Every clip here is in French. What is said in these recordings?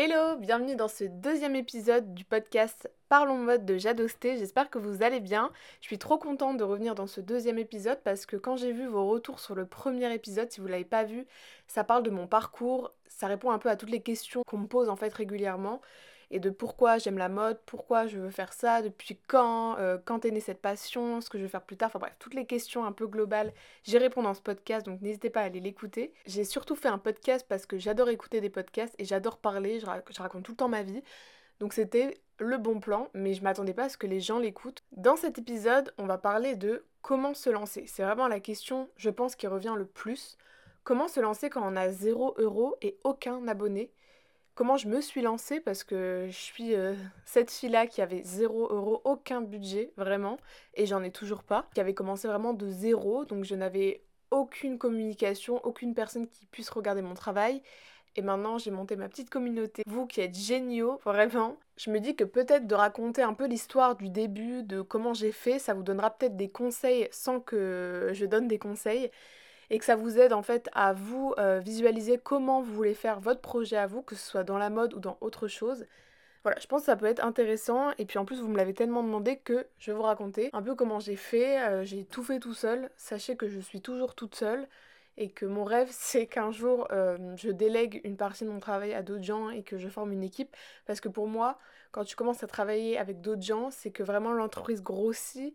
Hello, bienvenue dans ce deuxième épisode du podcast Parlons mode de Jadosté. J'espère que vous allez bien. Je suis trop contente de revenir dans ce deuxième épisode parce que quand j'ai vu vos retours sur le premier épisode, si vous l'avez pas vu, ça parle de mon parcours, ça répond un peu à toutes les questions qu'on me pose en fait régulièrement et de pourquoi j'aime la mode, pourquoi je veux faire ça, depuis quand, euh, quand est née cette passion, ce que je veux faire plus tard, enfin bref, toutes les questions un peu globales, j'y réponds dans ce podcast, donc n'hésitez pas à aller l'écouter. J'ai surtout fait un podcast parce que j'adore écouter des podcasts et j'adore parler, je, raconte tout le temps ma vie. Donc c'était le bon plan, mais je m'attendais pas à ce que les gens l'écoutent. Dans cet épisode, on va parler de comment se lancer. C'est vraiment la question, je pense, qui revient le plus. Comment se lancer quand on a 0 euros et aucun abonné? Comment je me suis lancée parce que je suis euh, cette fille-là qui avait 0 euros, aucun budget vraiment, et j'en ai toujours pas, qui avait commencé vraiment de zéro, donc je n'avais aucune communication, aucune personne qui puisse regarder mon travail. Et maintenant, j'ai monté ma petite communauté. Vous qui êtes géniaux, vraiment. Je me dis que peut-être de raconter un peu l'histoire du début, de comment j'ai fait, ça vous donnera peut-être des conseils sans que je donne des conseils et que ça vous aide en fait à vous euh, visualiser comment vous voulez faire votre projet à vous, que ce soit dans la mode ou dans autre chose. Voilà, je pense que ça peut être intéressant et puis en plus vous me l'avez tellement demandé que je vais vous raconter un peu comment j'ai fait. Euh, j'ai tout fait tout seul. Sachez que je suis toujours toute seule et que mon rêve c'est qu'un jour euh, je délègue une partie de mon travail à d'autres gens et que je forme une équipe parce que pour moi quand tu commences à travailler avec d'autres gens c'est que vraiment l'entreprise grossit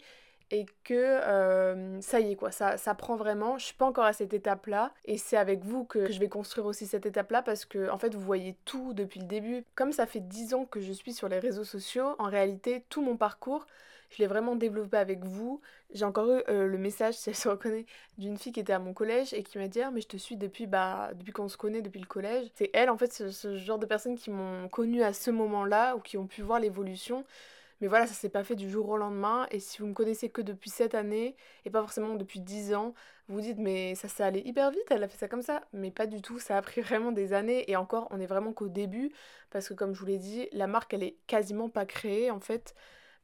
et que euh, ça y est quoi, ça, ça prend vraiment. Je suis pas encore à cette étape-là et c'est avec vous que je vais construire aussi cette étape-là parce que en fait vous voyez tout depuis le début. Comme ça fait 10 ans que je suis sur les réseaux sociaux, en réalité tout mon parcours, je l'ai vraiment développé avec vous. J'ai encore eu euh, le message, si elle se reconnaît, d'une fille qui était à mon collège et qui m'a dit ah, mais je te suis depuis bah depuis qu'on se connaît depuis le collège. C'est elle en fait ce, ce genre de personnes qui m'ont connue à ce moment-là ou qui ont pu voir l'évolution. Mais voilà, ça s'est pas fait du jour au lendemain. Et si vous me connaissez que depuis cette année, et pas forcément depuis 10 ans, vous vous dites, mais ça s'est allé hyper vite, elle a fait ça comme ça. Mais pas du tout, ça a pris vraiment des années. Et encore, on est vraiment qu'au début. Parce que comme je vous l'ai dit, la marque, elle est quasiment pas créée en fait.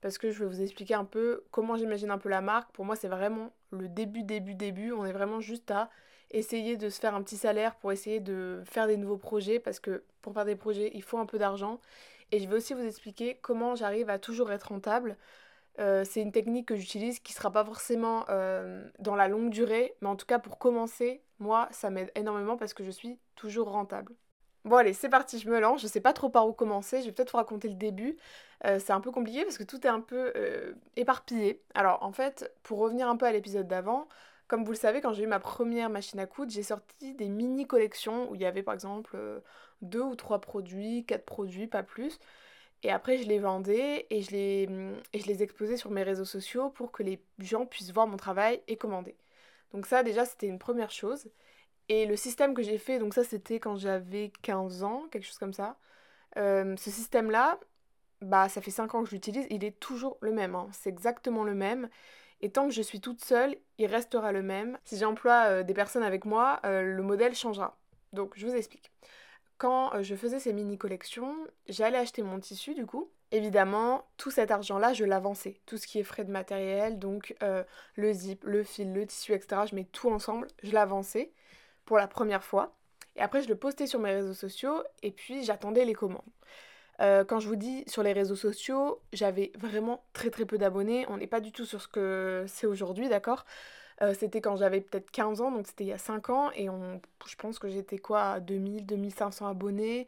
Parce que je vais vous expliquer un peu comment j'imagine un peu la marque. Pour moi, c'est vraiment le début, début, début. On est vraiment juste à essayer de se faire un petit salaire pour essayer de faire des nouveaux projets. Parce que pour faire des projets, il faut un peu d'argent. Et je vais aussi vous expliquer comment j'arrive à toujours être rentable. Euh, c'est une technique que j'utilise qui ne sera pas forcément euh, dans la longue durée, mais en tout cas pour commencer, moi, ça m'aide énormément parce que je suis toujours rentable. Bon allez, c'est parti, je me lance. Je sais pas trop par où commencer. Je vais peut-être vous raconter le début. Euh, c'est un peu compliqué parce que tout est un peu éparpillé. Alors en fait, pour revenir un peu à l'épisode d'avant, comme vous le savez, quand j'ai eu ma première machine à coudre, j'ai sorti des mini collections où il y avait par exemple deux ou trois produits, quatre produits, pas plus. Et après, je les vendais et je les, et je les exposais sur mes réseaux sociaux pour que les gens puissent voir mon travail et commander. Donc ça, déjà, c'était une première chose. Et le système que j'ai fait, donc ça, c'était quand j'avais 15 ans, quelque chose comme ça. Euh, ce système-là, bah, ça fait 5 ans que je l'utilise, il est toujours le même. Hein. C'est exactement le même. Et tant que je suis toute seule, il restera le même. Si j'emploie euh, des personnes avec moi, euh, le modèle changera. Donc, je vous explique quand euh, je faisais ces mini collections, j'allais acheter mon tissu du coup. Évidemment, tout cet argent-là, je l'avançais. Tout ce qui est frais de matériel, donc euh, le zip, le fil, le tissu, etc. Je mets tout ensemble, je l'avançais pour la première fois. Et après, je le postais sur mes réseaux sociaux et puis j'attendais les commandes. Euh, quand je vous dis sur les réseaux sociaux, j'avais vraiment très très peu d'abonnés. On n'est pas du tout sur ce que c'est aujourd'hui, d'accord? Euh, c'était quand j'avais peut-être 15 ans, donc c'était il y a 5 ans, et on, je pense que j'étais quoi, à 2000, 2500 abonnés.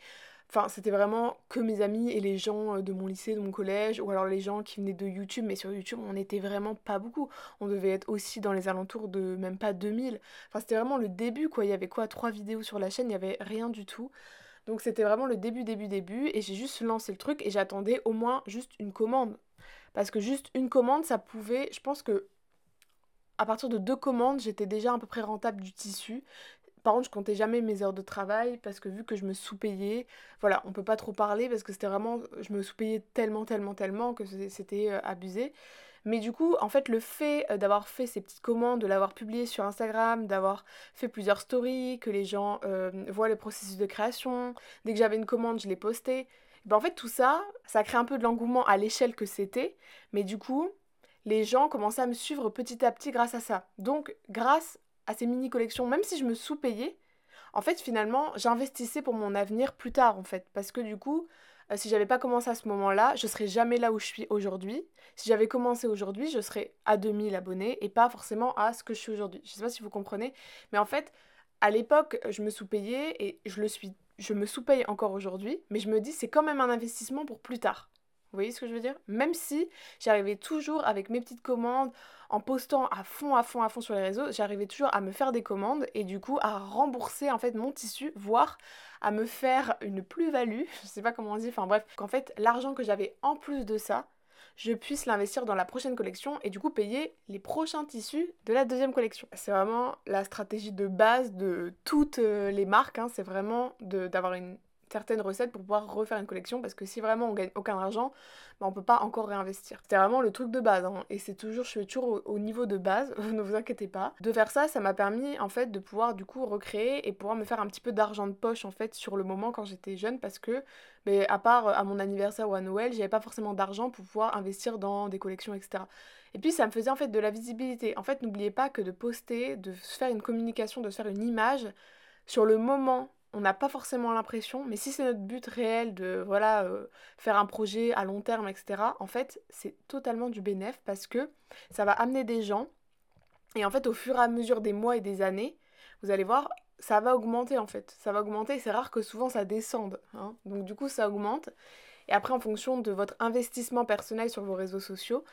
Enfin, c'était vraiment que mes amis et les gens euh, de mon lycée, de mon collège, ou alors les gens qui venaient de YouTube, mais sur YouTube, on n'était vraiment pas beaucoup. On devait être aussi dans les alentours de même pas 2000. Enfin, c'était vraiment le début, quoi. Il y avait quoi, trois vidéos sur la chaîne, il n'y avait rien du tout. Donc c'était vraiment le début, début, début, et j'ai juste lancé le truc et j'attendais au moins juste une commande. Parce que juste une commande, ça pouvait, je pense que à partir de deux commandes, j'étais déjà à peu près rentable du tissu. Par contre, je comptais jamais mes heures de travail parce que vu que je me sous-payais, voilà, on peut pas trop parler parce que c'était vraiment, je me sous-payais tellement, tellement, tellement que c'était euh, abusé. Mais du coup, en fait, le fait euh, d'avoir fait ces petites commandes, de l'avoir publié sur Instagram, d'avoir fait plusieurs stories, que les gens euh, voient le processus de création, dès que j'avais une commande, je l'ai postée. Ben, en fait, tout ça, ça crée un peu de l'engouement à l'échelle que c'était. Mais du coup, les gens commençaient à me suivre petit à petit grâce à ça. Donc, grâce à ces mini collections, même si je me sous-payais, en fait, finalement, j'investissais pour mon avenir plus tard, en fait. Parce que du coup, euh, si j'avais pas commencé à ce moment-là, je serais jamais là où je suis aujourd'hui. Si j'avais commencé aujourd'hui, je serais à 2000 abonnés et pas forcément à ce que je suis aujourd'hui. Je sais pas si vous comprenez, mais en fait, à l'époque, je me sous-payais et je le suis je me sous-paye encore aujourd'hui, mais je me dis c'est quand même un investissement pour plus tard. Vous voyez ce que je veux dire? Même si j'arrivais toujours avec mes petites commandes, en postant à fond, à fond, à fond sur les réseaux, j'arrivais toujours à me faire des commandes et du coup à rembourser en fait mon tissu, voire à me faire une plus-value, je sais pas comment on dit, enfin bref, qu'en fait l'argent que j'avais en plus de ça, je puisse l'investir dans la prochaine collection et du coup payer les prochains tissus de la deuxième collection. C'est vraiment la stratégie de base de toutes euh, les marques, hein. c'est vraiment d'avoir une certaines recettes pour pouvoir refaire une collection parce que si vraiment on gagne aucun argent, bah on peut pas encore réinvestir. C'était vraiment le truc de base hein, et c'est toujours, je suis toujours au, niveau de base, ne vous inquiétez pas. De faire ça, ça m'a permis en fait de pouvoir du coup recréer et pouvoir me faire un petit peu d'argent de poche en fait sur le moment quand j'étais jeune parce que mais à part euh, à mon anniversaire ou à Noël, j'avais pas forcément d'argent pour pouvoir investir dans des collections etc. Et puis ça me faisait en fait de la visibilité. En fait, n'oubliez pas que de poster, de faire une communication, de faire une image sur le moment on n'a pas forcément l'impression, mais si c'est notre but réel de voilà euh, faire un projet à long terme, etc., en fait, c'est totalement du bénéf parce que ça va amener des gens. Et en fait, au fur et à mesure des mois et des années, vous allez voir, ça va augmenter en fait. Ça va augmenter, c'est rare que souvent ça descende. Hein. Donc du coup, ça augmente. Et après, en fonction de votre investissement personnel sur vos réseaux sociaux,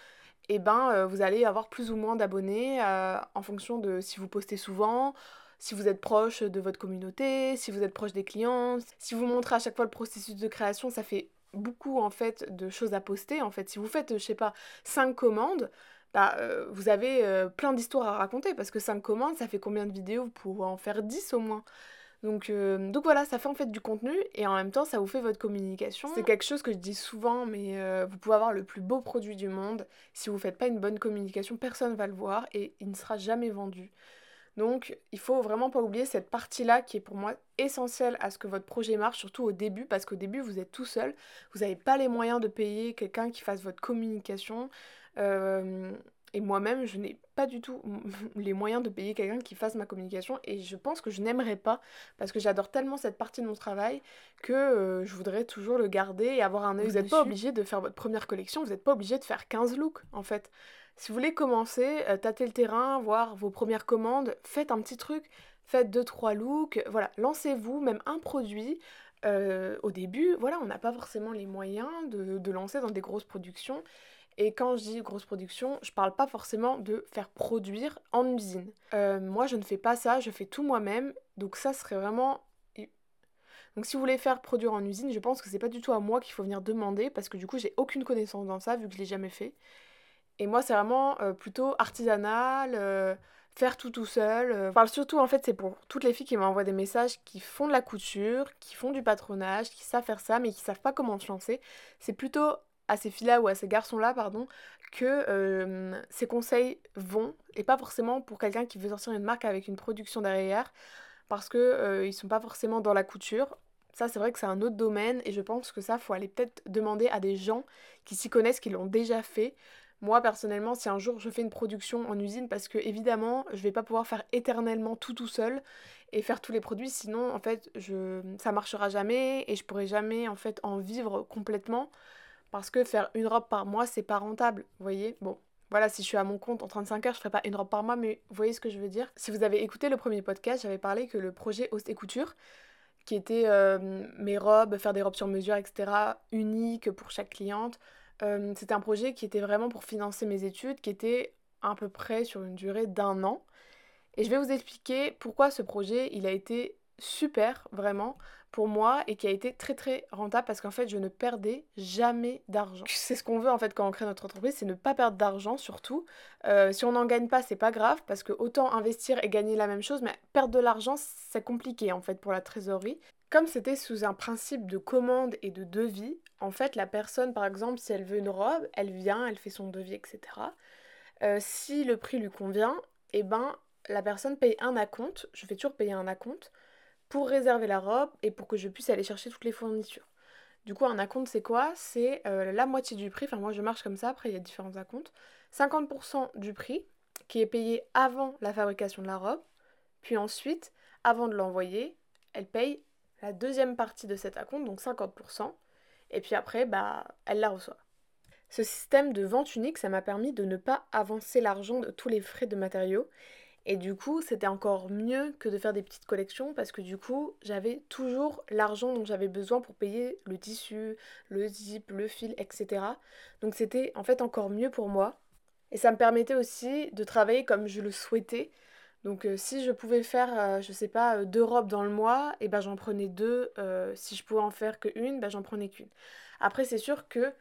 eh ben, euh, vous allez avoir plus ou moins d'abonnés euh, en fonction de si vous postez souvent, si vous êtes proche de votre communauté, si vous êtes proche des clients, si vous montrez à chaque fois le processus de création, ça fait beaucoup en fait de choses à poster. En fait, si vous faites, je sais pas, 5 commandes, bah, euh, vous avez euh, plein d'histoires à raconter parce que 5 commandes, ça fait combien de vidéos? Vous pouvez en faire 10 au moins. Donc, euh, donc voilà, ça fait en fait du contenu et en même temps ça vous fait votre communication. C'est quelque chose que je dis souvent, mais vous pouvez avoir le plus beau produit du monde. Si vous faites pas une bonne communication, personne va le voir et il ne sera jamais vendu. Donc, il faut vraiment pas oublier cette partie-là qui est pour moi essentielle à ce que votre projet marche, surtout au début, parce qu'au début, vous êtes tout seul, vous n'avez pas les moyens de payer quelqu'un qui fasse votre communication. Euh, et moi-même, je n'ai pas du tout les moyens de payer quelqu'un qui fasse ma communication et je pense que je n'aimerais pas parce que j'adore tellement cette partie de mon travail que euh, je voudrais toujours le garder et avoir un œil. Vous n'êtes pas obligé de faire votre première collection, vous n'êtes pas obligé de faire 15 looks en fait. Si vous voulez commencer, euh, tâter le terrain, voir vos premières commandes, faites un petit truc, faites 2-3 looks, voilà, lancez-vous, même un produit. Euh, au début, voilà, on n'a pas forcément les moyens de, lancer dans des grosses productions. Et quand je dis grosse production, je parle pas forcément de faire produire en usine. Euh, moi, je ne fais pas ça, je fais tout moi-même. Donc ça serait vraiment donc si vous voulez faire produire en usine, je pense que c'est pas du tout à moi qu'il faut venir demander parce que du coup j'ai aucune connaissance dans ça vu que je l'ai jamais fait. Et moi, c'est vraiment euh, plutôt artisanal, euh, faire tout tout seul. Euh. Surtout, en fait, c'est pour toutes les filles qui m'envoient des messages qui font de la couture, qui font du patronage, qui savent faire ça, mais qui savent pas comment se lancer. C'est plutôt à ces filles-là ou à ces garçons-là, pardon, que ces conseils vont, et pas forcément pour quelqu'un qui veut sortir une marque avec une production derrière, parce que ils sont pas forcément dans la couture. Ça, c'est vrai que c'est un autre domaine, et je pense que ça, faut aller peut-être demander à des gens qui s'y connaissent, qui l'ont déjà fait, moi personnellement, si un jour je fais une production en usine, parce que évidemment, je vais pas pouvoir faire éternellement tout tout seul et faire tous les produits, sinon en fait, je ça marchera jamais et je pourrai jamais en fait en vivre complètement parce que faire une robe par mois, c'est pas rentable, vous voyez Bon, voilà, si je suis à mon compte en 35 heures, je ferai pas une robe par mois, mais vous voyez ce que je veux dire Si vous avez écouté le premier podcast, j'avais parlé que le projet Host et Couture, qui était euh, mes robes, faire des robes sur mesure, etc., uniques pour chaque cliente, euh, c'était un projet qui était vraiment pour financer mes études, qui était à peu près sur une durée d'un an. Et je vais vous expliquer pourquoi ce projet, il a été super, vraiment, pour moi, et qui a été très très rentable, parce qu'en fait, je ne perdais jamais d'argent. C'est ce qu'on veut, en fait, quand on crée notre entreprise, c'est ne pas perdre d'argent, surtout. Euh, si on n'en gagne pas, c'est pas grave, parce que autant investir et gagner la même chose, mais perdre de l'argent, c'est compliqué, en fait, pour la trésorerie. Comme c'était sous un principe de commande et de devis, en fait, la personne, par exemple, si elle veut une robe, elle vient, elle fait son devis, etc. Euh, si le prix lui convient, eh ben, la personne paye un acompte, je fais toujours payer un acompte, pour réserver la robe et pour que je puisse aller chercher toutes les fournitures. Du coup, un acompte, c'est quoi? C'est euh, la moitié du prix, enfin moi je marche comme ça, après il y a différents acomptes. 50% du prix qui est payé avant la fabrication de la robe, puis ensuite, avant de l'envoyer, elle paye la deuxième partie de cet acompte, donc 50%, et puis après, bah, elle la reçoit. Ce système de vente unique, ça m'a permis de ne pas avancer l'argent de tous les frais de matériaux. Et du coup, c'était encore mieux que de faire des petites collections parce que du coup, j'avais toujours l'argent dont j'avais besoin pour payer le tissu, le zip, le fil, etc. Donc c'était en fait encore mieux pour moi. Et ça me permettait aussi de travailler comme je le souhaitais. Donc euh, si je pouvais faire, euh, je sais pas, euh, deux robes dans le mois, et ben j'en prenais deux. si je pouvais en faire qu'une, ben j'en prenais qu'une. Après c'est sûr que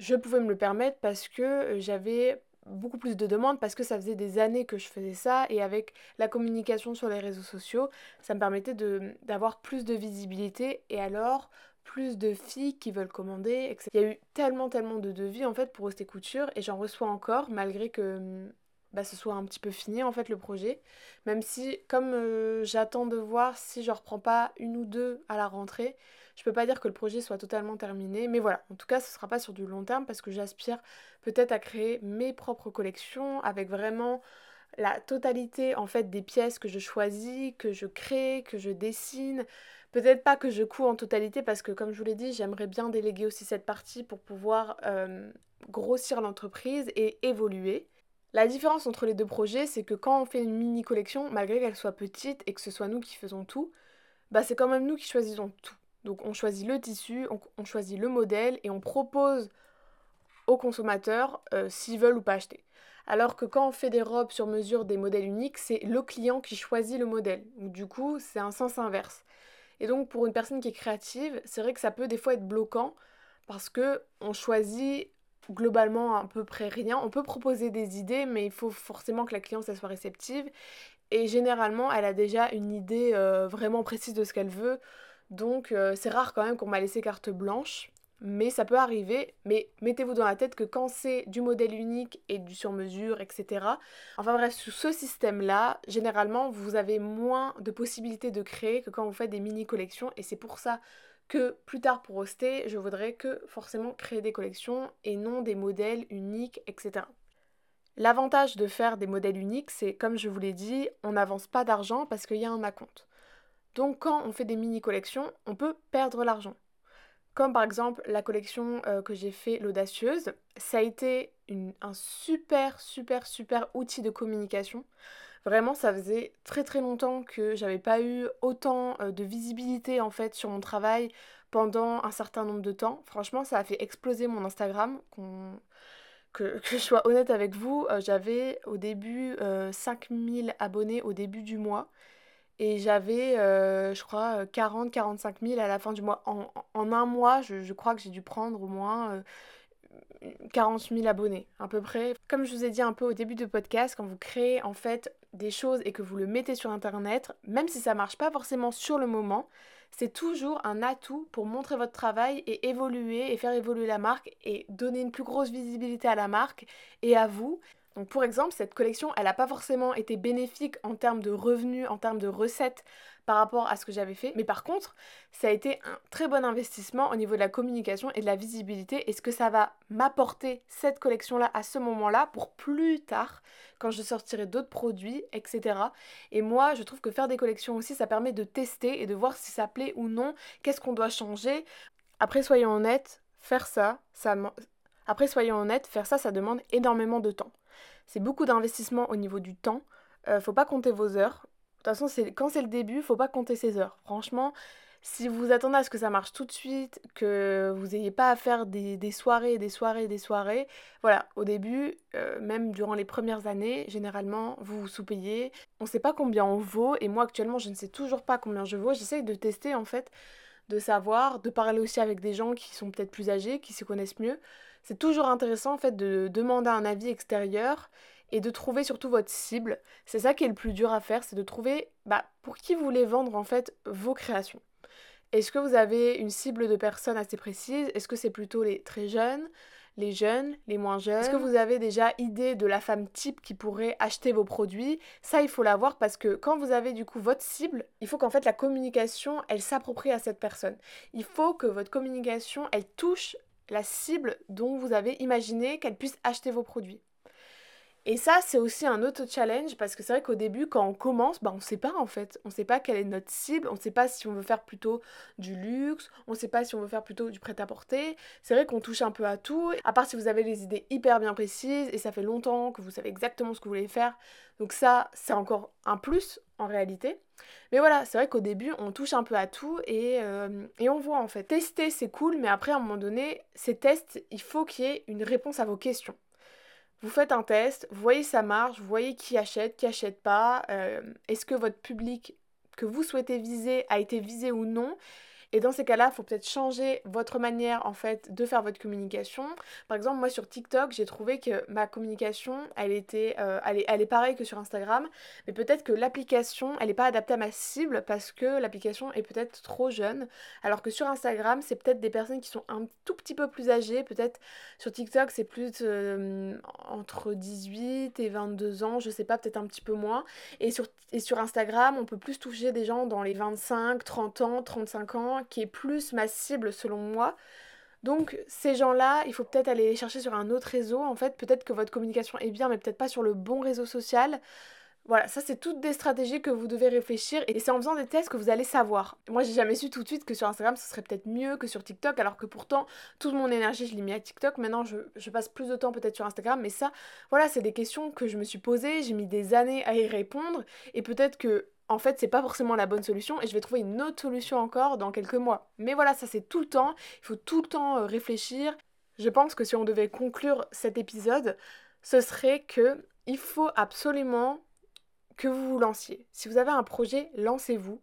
je pouvais me le permettre parce que j'avais beaucoup plus de demandes parce que ça faisait des années que je faisais ça et avec la communication sur les réseaux sociaux, ça me permettait d'avoir plus de visibilité et alors plus de filles qui veulent commander, etc. Il y a eu tellement tellement de devis en fait pour rester couture et j'en reçois encore malgré que bah, ce soit un petit peu fini en fait le projet. Même si comme euh, j'attends de voir si je reprends pas une ou deux à la rentrée, je peux pas dire que le projet soit totalement terminé. Mais voilà, en tout cas ce sera pas sur du long terme parce que j'aspire peut-être à créer mes propres collections avec vraiment la totalité en fait des pièces que je choisis, que je crée, que je dessine. Peut-être pas que je couds en totalité parce que comme je vous l'ai dit, j'aimerais bien déléguer aussi cette partie pour pouvoir euh, grossir l'entreprise et évoluer. La différence entre les deux projets, c'est que quand on fait une mini collection, malgré qu'elle soit petite et que ce soit nous qui faisons tout, bah c'est quand même nous qui choisissons tout. Donc on choisit le tissu, on, choisit le modèle et on propose aux consommateurs euh, s'ils veulent ou pas acheter. Alors que quand on fait des robes sur mesure, des modèles uniques, c'est le client qui choisit le modèle. du coup, c'est un sens inverse. Et donc pour une personne qui est créative, c'est vrai que ça peut des fois être bloquant parce que on choisit globalement à peu près rien. On peut proposer des idées, mais il faut forcément que la cliente soit réceptive. Et généralement, elle a déjà une idée euh, vraiment précise de ce qu'elle veut. Donc euh, c'est rare quand même qu'on m'a laissé carte blanche. Mais ça peut arriver. Mais mettez-vous dans la tête que quand c'est du modèle unique et du sur-mesure, etc. Enfin bref, sous ce système-là, généralement, vous avez moins de possibilités de créer que quand vous faites des mini-collections. Et c'est pour ça que plus tard pour hoster, je voudrais que forcément créer des collections et non des modèles uniques, etc. L'avantage de faire des modèles uniques, c'est comme je vous l'ai dit, on n'avance pas d'argent parce qu'il y a un acompte. Donc quand on fait des mini-collections, on peut perdre l'argent. Comme par exemple la collection euh, que j'ai fait, l'audacieuse, ça a été un super, super, super outil de communication. Vraiment, ça faisait très très longtemps que j'avais pas eu autant euh, de visibilité en fait sur mon travail pendant un certain nombre de temps. Franchement, ça a fait exploser mon Instagram. Que, je sois honnête avec vous, euh, j'avais au début 5000 euh, abonnés au début du mois. Et j'avais, je crois, 40-45 000 à la fin du mois. En, un mois, je, je crois que j'ai dû prendre au moins 40 000 abonnés, à peu près. Comme je vous ai dit un peu au début du podcast, quand vous créez en fait des choses et que vous le mettez sur internet, même si ça marche pas forcément sur le moment, c'est toujours un atout pour montrer votre travail et évoluer et faire évoluer la marque et donner une plus grosse visibilité à la marque et à vous. Donc pour exemple, cette collection, elle n'a pas forcément été bénéfique en termes de revenus, en termes de recettes par rapport à ce que j'avais fait. Mais par contre, ça a été un très bon investissement au niveau de la communication et de la visibilité. Et ce que ça va m'apporter, cette collection-là, à ce moment-là, pour plus tard, quand je sortirai d'autres produits, etc. Et moi, je trouve que faire des collections aussi, ça permet de tester et de voir si ça plaît ou non, qu'est-ce qu'on doit changer? Après, soyons honnêtes, faire ça, ça... Après, soyons honnêtes, faire ça, ça demande énormément de temps. C'est beaucoup d'investissement au niveau du temps. Euh, faut pas compter vos heures. Toute façon, quand c'est le début, faut pas compter ses heures. Franchement, si vous attendez à ce que ça marche tout de suite, que vous n'ayez pas à faire des, soirées, des soirées, des soirées, voilà, au début, euh, même durant les premières années, généralement, vous vous sous-payez. On ne sait pas combien on vaut, et moi actuellement, je ne sais toujours pas combien je vaux. J'essaye de tester en fait, de savoir, de parler aussi avec des gens qui sont peut-être plus âgés, qui se connaissent mieux. C'est toujours intéressant en fait de demander un avis extérieur et de trouver surtout votre cible. C'est ça qui est le plus dur à faire, c'est de trouver bah, pour qui vous voulez vendre en fait vos créations. Est-ce que vous avez une cible de personnes assez précise? Est-ce que c'est plutôt les très jeunes, les jeunes, les moins jeunes? Est-ce que vous avez déjà idée de la femme type qui pourrait acheter vos produits? Ça, il faut l'avoir parce que quand vous avez du coup votre cible, il faut qu'en fait la communication, elle s'approprie à cette personne. Il faut que votre communication, elle touche la cible dont vous avez imaginé qu'elle puisse acheter vos produits. Et ça, c'est aussi un autre challenge parce que c'est vrai qu'au début, quand on commence, bah, on sait pas en fait. On sait pas quelle est notre cible, on sait pas si on veut faire plutôt du luxe, on sait pas si on veut faire plutôt du prêt-à-porter. C'est vrai qu'on touche un peu à tout, à part si vous avez les idées hyper bien précises et ça fait longtemps que vous savez exactement ce que vous voulez faire. Donc ça, c'est encore un plus en réalité. Mais voilà, c'est vrai qu'au début, on touche un peu à tout et, euh, et on voit en fait. Tester, c'est cool, mais après, à un moment donné, ces tests, il faut qu'il y ait une réponse à vos questions. Vous faites un test, voyez ça marche, voyez qui achète, qui achète pas, euh, est-ce que votre public que vous souhaitez viser a été visé ou non, et dans ces cas-là, il faut peut-être changer votre manière en fait de faire votre communication. Par exemple, moi sur TikTok, j'ai trouvé que ma communication, elle était, euh, elle, est, elle est pareille que sur Instagram, mais peut-être que l'application, elle n'est pas adaptée à ma cible parce que l'application est peut-être trop jeune. Alors que sur Instagram, c'est peut-être des personnes qui sont un tout petit peu plus âgées. Peut-être sur TikTok, c'est plus euh, entre 18 et 22 ans, je sais pas, peut-être un petit peu moins. Et sur, et sur Instagram, on peut plus toucher des gens dans les 25, 30 ans, 35 ans qui est plus ma cible selon moi. Donc ces gens-là, il faut peut-être aller les chercher sur un autre réseau. En fait, peut-être que votre communication est bien, mais peut-être pas sur le bon réseau social. Voilà, ça c'est toutes des stratégies que vous devez réfléchir et c'est en faisant des tests que vous allez savoir. Moi j'ai jamais su tout de suite que sur Instagram ce serait peut-être mieux que sur TikTok alors que pourtant toute mon énergie je l'ai mis à TikTok. Maintenant je, je passe plus de temps peut-être sur Instagram mais ça voilà c'est des questions que je me suis posées, j'ai mis des années à y répondre et peut-être que en fait, c'est pas forcément la bonne solution et je vais trouver une autre solution encore dans quelques mois. Mais voilà, ça c'est tout le temps, il faut tout le temps euh, réfléchir. Je pense que si on devait conclure cet épisode, ce serait que il faut absolument que vous vous lanciez. Si vous avez un projet, lancez-vous.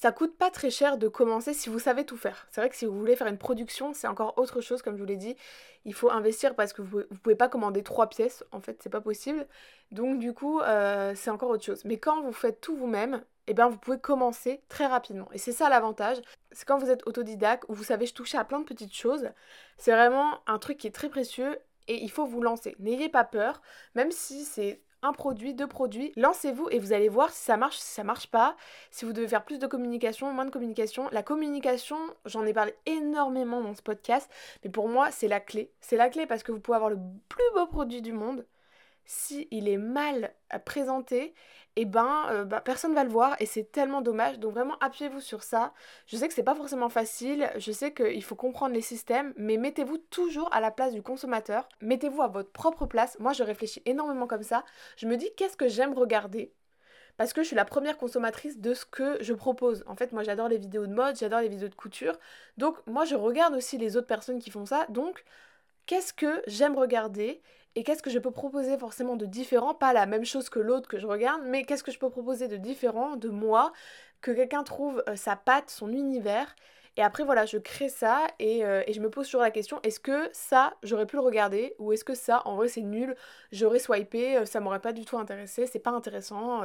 Ça coûte pas très cher de commencer si vous savez tout faire. C'est vrai que si vous voulez faire une production, c'est encore autre chose, comme je vous l'ai dit. Il faut investir parce que vous, ne pouvez pas commander trois pièces, en fait, c'est pas possible. Donc du coup, euh, c'est encore autre chose. Mais quand vous faites tout vous-même, eh bien vous pouvez commencer très rapidement. Et c'est ça l'avantage, c'est quand vous êtes autodidacte ou vous savez toucher à plein de petites choses, c'est vraiment un truc qui est très précieux et il faut vous lancer. N'ayez pas peur, même si c'est un produit, deux produits, lancez-vous et vous allez voir si ça marche, si ça marche pas, si vous devez faire plus de communication, moins de communication. La communication, j'en ai parlé énormément dans ce podcast, mais pour moi, c'est la clé. C'est la clé parce que vous pouvez avoir le plus beau produit du monde, si il est mal présenté, et eh ben, euh, bah, personne va le voir et c'est tellement dommage. Donc vraiment appuyez-vous sur ça. Je sais que c'est pas forcément facile, je sais qu'il faut comprendre les systèmes, mais mettez-vous toujours à la place du consommateur. Mettez-vous à votre propre place. Moi je réfléchis énormément comme ça. Je me dis qu'est-ce que j'aime regarder? Parce que je suis la première consommatrice de ce que je propose. En fait, moi j'adore les vidéos de mode, j'adore les vidéos de couture. Donc moi je regarde aussi les autres personnes qui font ça. Donc qu'est-ce que j'aime regarder? Et qu'est-ce que je peux proposer forcément de différent, pas la même chose que l'autre que je regarde, mais qu'est-ce que je peux proposer de différent de moi, que quelqu'un trouve euh, sa patte, son univers? Et après, voilà, je crée ça et, euh, et je me pose toujours la question est-ce que ça, j'aurais pu le regarder? Ou est-ce que ça, en vrai, c'est nul J'aurais swipé, euh, ça m'aurait pas du tout intéressé, c'est pas intéressant,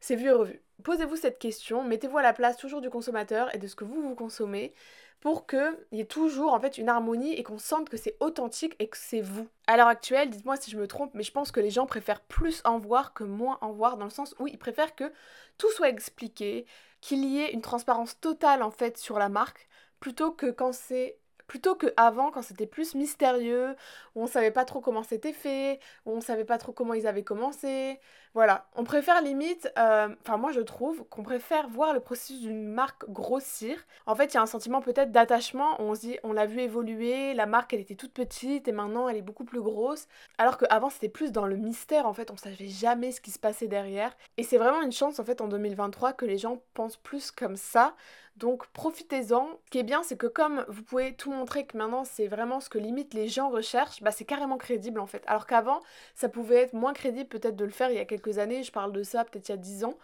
c'est vu et revu. Posez-vous cette question, mettez-vous à la place toujours du consommateur et de ce que vous vous consommez pour qu'il y ait toujours en fait une harmonie et qu'on sente que c'est authentique et que c'est vous. À l'heure actuelle, dites-moi si je me trompe, mais je pense que les gens préfèrent plus en voir que moins en voir, dans le sens où ils préfèrent que tout soit expliqué, qu'il y ait une transparence totale en fait sur la marque, plutôt que quand c'est Plutôt qu'avant, quand c'était plus mystérieux, où on savait pas trop comment c'était fait, où on savait pas trop comment ils avaient commencé. Voilà, on préfère limite, euh, enfin moi je trouve qu'on préfère voir le processus d'une marque grossir. En fait, il y a un sentiment peut-être d'attachement, on se dit, on l'a vu évoluer, la marque elle était toute petite et maintenant elle est beaucoup plus grosse. Alors qu'avant c'était plus dans le mystère, en fait, on savait jamais ce qui se passait derrière. Et c'est vraiment une chance en fait en 2023 que les gens pensent plus comme ça. Donc profitez-en. Ce qui est bien, c'est que comme vous pouvez tout montrer que maintenant c'est vraiment ce que limite les gens recherchent, bah c'est carrément crédible en fait. Alors qu'avant, ça pouvait être moins crédible peut-être de le faire il y a quelques années, je parle de ça peut-être il y a 10 ans.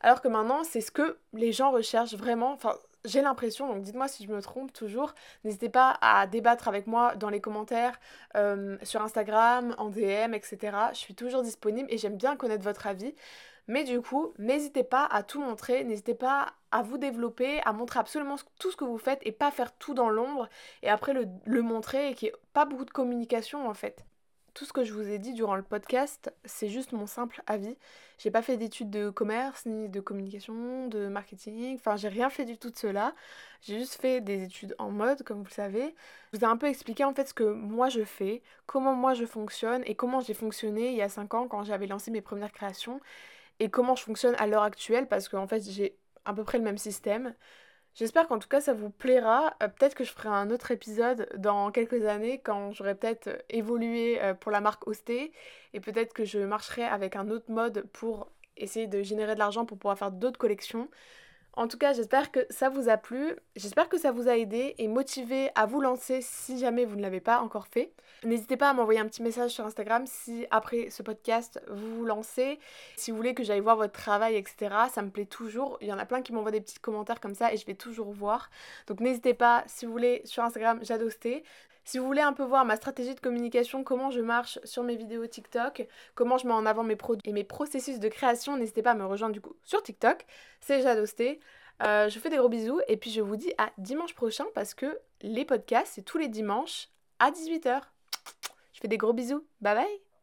Alors que maintenant, c'est ce que les gens recherchent vraiment. Enfin, j'ai l'impression, donc dites-moi si je me trompe toujours. N'hésitez pas à débattre avec moi dans les commentaires, euh, sur Instagram, en DM, etc. Je suis toujours disponible et j'aime bien connaître votre avis. Mais du coup, n'hésitez pas à tout montrer, n'hésitez pas à vous développer, à montrer absolument tout ce que vous faites et pas faire tout dans l'ombre et après le, le montrer et qu'il n'y ait pas beaucoup de communication en fait. tout ce que je vous ai dit durant le podcast, c'est juste mon simple avis. J'ai pas fait d'études de commerce, ni de communication, de marketing, enfin j'ai rien fait du tout de cela. J'ai juste fait des études en mode, comme vous le savez. Je vous ai un peu expliqué en fait ce que moi je fais, comment moi je fonctionne et comment j'ai fonctionné il y a 5 ans quand j'avais lancé mes premières créations et comment je fonctionne à l'heure actuelle parce qu'en fait j'ai à peu près le même système. J'espère qu'en tout cas ça vous plaira. Euh, peut-être que je ferai un autre épisode dans quelques années quand j'aurai peut-être euh, évolué euh, pour la marque Osté et peut-être que je marcherai avec un autre mode pour essayer de générer de l'argent pour pouvoir faire d'autres collections. En tout cas, j'espère que ça vous a plu, j'espère que ça vous a aidé et motivé à vous lancer si jamais vous ne l'avez pas encore fait. N'hésitez pas à m'envoyer un petit message sur Instagram si après ce podcast vous vous lancez, si vous voulez que j'aille voir votre travail, etc. Ça me plaît toujours. Il y en a plein qui m'envoient des petits commentaires comme ça et je vais toujours voir. Donc n'hésitez pas, si vous voulez, sur Instagram, j'adosté. Si vous voulez un peu voir ma stratégie de communication, comment je marche sur mes vidéos TikTok, comment je mets en avant mes produits et mes processus de création, n'hésitez pas à me rejoindre du coup sur TikTok. C'est Jadosté. Euh, je vous fais des gros bisous et puis je vous dis à dimanche prochain parce que les podcasts, c'est tous les dimanches à 18h. Je fais des gros bisous. Bye bye